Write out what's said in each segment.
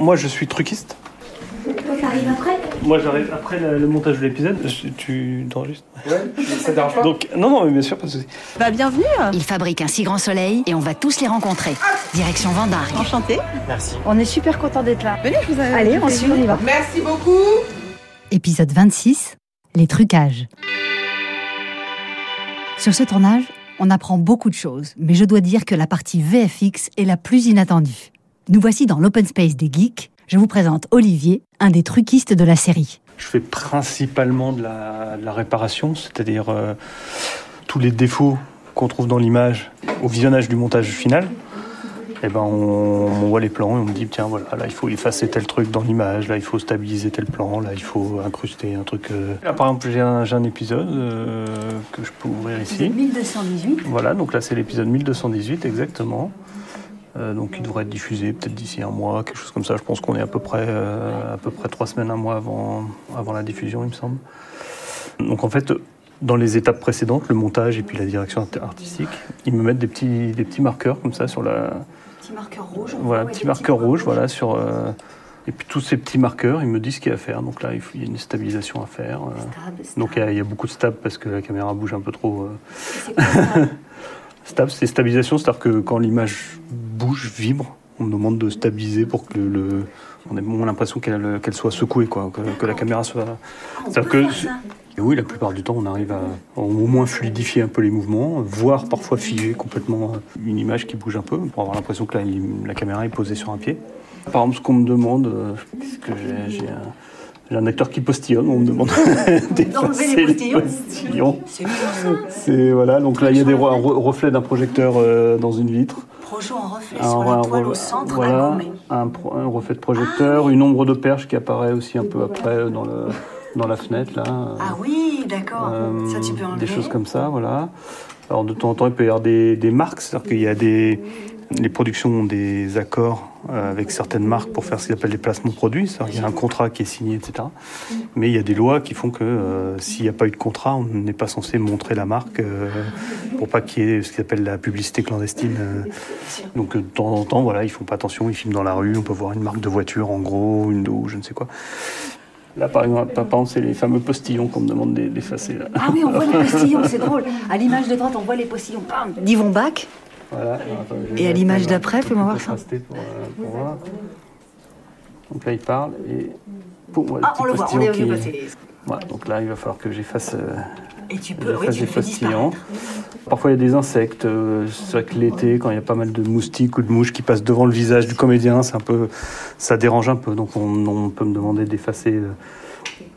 Moi, je suis truquiste. Toi, t'arrives après Moi, j'arrive après le, le montage de l'épisode. Je- Tu t'enregistres Ouais, ça te dérange pas Donc, non, non, mais bien sûr, pas de souci. Bah bienvenue Il fabrique un si grand soleil et on va tous les rencontrer. Direction Vendargue. Enchanté Merci. On est super content d'être là. Venez, je vous ai Allez, on suit, on y va. Merci beaucoup Épisode 26, les trucages. Sur ce tournage, on apprend beaucoup de choses, mais je dois dire que la partie VFX est la plus inattendue. Nous voici dans l'open space des geeks. Je vous présente Olivier, un des truquistes de la série. Je fais principalement de la, de la réparation, c'est-à-dire euh, tous les défauts qu'on trouve dans l'image au visionnage du montage final. Et ben on, on voit les plans et on me dit tiens voilà là il faut effacer tel truc dans l'image, là il faut stabiliser tel plan, là il faut incruster un truc. euh. Là par exemple j'ai un, j'ai un épisode euh, que je peux ouvrir ici. 1218. Voilà, donc là c'est l'épisode 1218 exactement. Euh, donc il devrait être diffusé peut-être d'ici un mois, quelque chose comme ça. Je pense qu'on est à peu près euh, à peu près trois semaines, un mois avant, avant la diffusion, il me semble. Donc en fait, dans les étapes précédentes, le montage et puis la direction art- artistique, ils me mettent des petits, des petits marqueurs comme ça sur la, Petit marqueur rouge. voilà, petit marqueur rouge, voilà sur. euh, et puis tous ces petits marqueurs, ils me disent ce qu'il y a à faire. Donc là, il, faut- il y a une stabilisation à faire. Donc il y, a, il y a beaucoup de stab parce que la caméra bouge un peu trop. euh. Stab, c'est stabilisation, c'est-à-dire que quand l'image bouge, vibre, on me demande de stabiliser pour que le, le- on ait moins l'impression qu'elle qu'elle soit secouée, quoi, que, que la caméra soit. C'est-à-dire que et oui, la plupart du temps, on arrive à au moins fluidifier un peu les mouvements, voire parfois figer complètement une image qui bouge un peu, pour avoir l'impression que la, la caméra est posée sur un pied. Par exemple, ce qu'on me demande, euh, qu'est-ce que j'ai J'ai un, acteur qui postillonne, on me demande d'effacer les les postillons. C'est voilà, donc là il y a des re- reflets d'un projecteur euh, dans une vitre. En reflet Un, un re- voilà, un, pro- un reflet de projecteur, une ombre de perche qui apparaît aussi un peu après euh, dans, le, dans la fenêtre là. Ah oui, d'accord. Euh, Ça, tu peux enlever. des choses comme ça, voilà. Alors de temps en temps, il peut y avoir des, des marques, c'est-à-dire qu'il y a des les productions ont des accords avec certaines marques pour faire ce qu'ils appellent des placements produits, qu'il y a un contrat qui est signé, etc. Mais il y a des lois qui font que euh, s'il n'y a pas eu de contrat, on n'est pas censé montrer la marque euh, pour pas qu'il y ait ce qu'ils appellent la publicité clandestine. euh. Donc euh, de temps en temps, voilà, ils font pas attention, ils filment dans la rue, on peut voir une marque de voiture en gros, une ou je ne sais quoi. Là, par exemple, par exemple, c'est les fameux postillons qu'on me demande d'e- d'effacer. Ah oui, on voit les postillons, c'est drôle. À l'image de droite, on voit les postillons. D'Yvon Bach. Voilà. Attends, Et à l'image d'après, fais-moi voir ça. Pour, euh, pour voir. Donc là, il parle et pour moi, Ah, on le voit, on est passer. Voilà, donc là, il va falloir que j'efface euh, Et tu peux, oui, tu. Parfois, il y a des insectes. euh, C'est vrai que l'été, quand il y a pas mal de moustiques ou de mouches qui passent devant le visage du comédien, c'est un peu, ça dérange un peu. Donc, on, on peut me demander d'effacer, euh,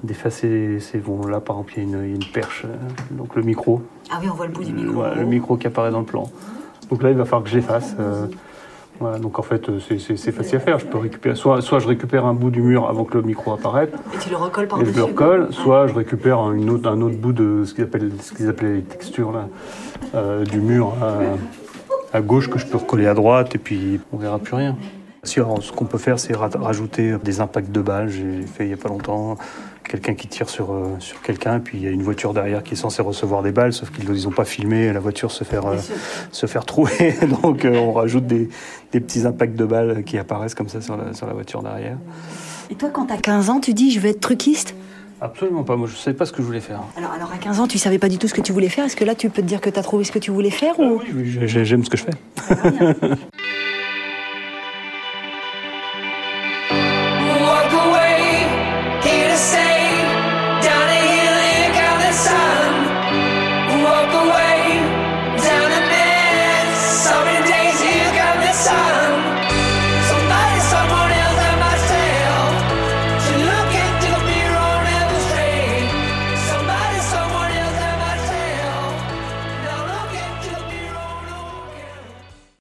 d'effacer ces bon. Là, par exemple, il y a une, il y a une perche. donc le micro, Ah oui, on voit le bout du le, micro. le micro qui apparaît dans le plan. Donc là, il va falloir que je l'efface. euh, voilà, donc en fait, euh, c'est- facile à faire. Je peux récupérer, soit, soit je récupère un bout du mur avant que le micro apparaisse, Et tu le recolles et par-dessus. je le recolle, soit je récupère un, une autre, un autre bout de ce qu'ils appellent, appelaient les textures là, euh, du mur à, à gauche que je peux recoller à droite, et puis on verra plus rien. Si, alors, ce qu'on peut faire, c'est ra- rajouter des impacts de balles. J'ai fait il n'y a pas longtemps quelqu'un qui tire sur, euh, sur quelqu'un, puis il y a une voiture derrière qui est censée recevoir des balles, sauf qu'ils n'ont pas filmé la voiture se faire, euh, se faire trouer. Donc euh, on rajoute des, des petits impacts de balles qui apparaissent comme ça sur la, sur la voiture derrière. Et toi, quand t'as 15 ans, tu dis je vais être truquiste? Absolument pas, moi je ne savais pas ce que je voulais faire. alors, alors, à 15 ans, tu savais pas du tout ce que tu voulais faire? Est-ce que là, tu peux te dire que t'as trouvé ce que tu voulais faire ou... Oui, oui, j'ai- j'aime ce que je fais.